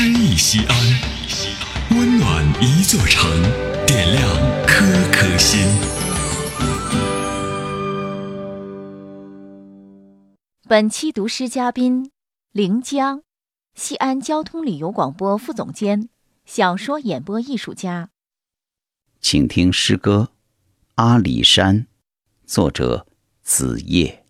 诗意西安，温暖一座城，点亮颗颗心。本期读诗嘉宾：临江，西安交通旅游广播副总监，小说演播艺术家。请听诗歌《阿里山》，作者子夜。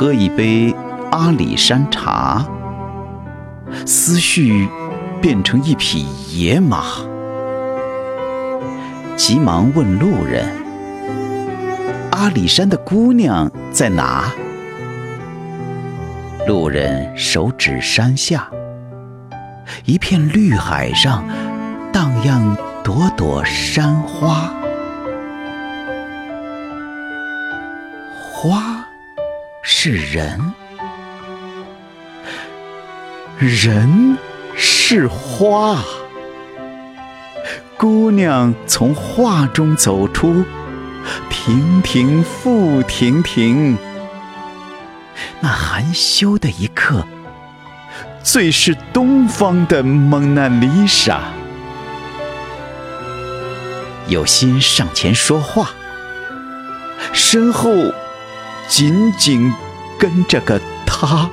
喝一杯阿里山茶，思绪变成一匹野马，急忙问路人：“阿里山的姑娘在哪？”路人手指山下，一片绿海上荡漾朵朵山花，花。是人，人是花。姑娘从画中走出，亭亭复亭亭。那含羞的一刻，最是东方的蒙娜丽莎。有心上前说话，身后。紧紧跟着个他，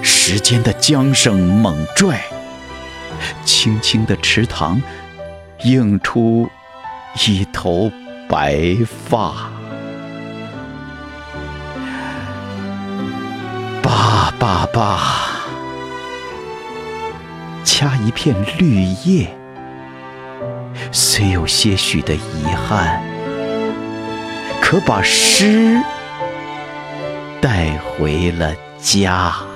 时间的缰绳猛拽，青青的池塘映出一头白发。爸爸爸，掐一片绿叶，虽有些许的遗憾。可把诗带回了家。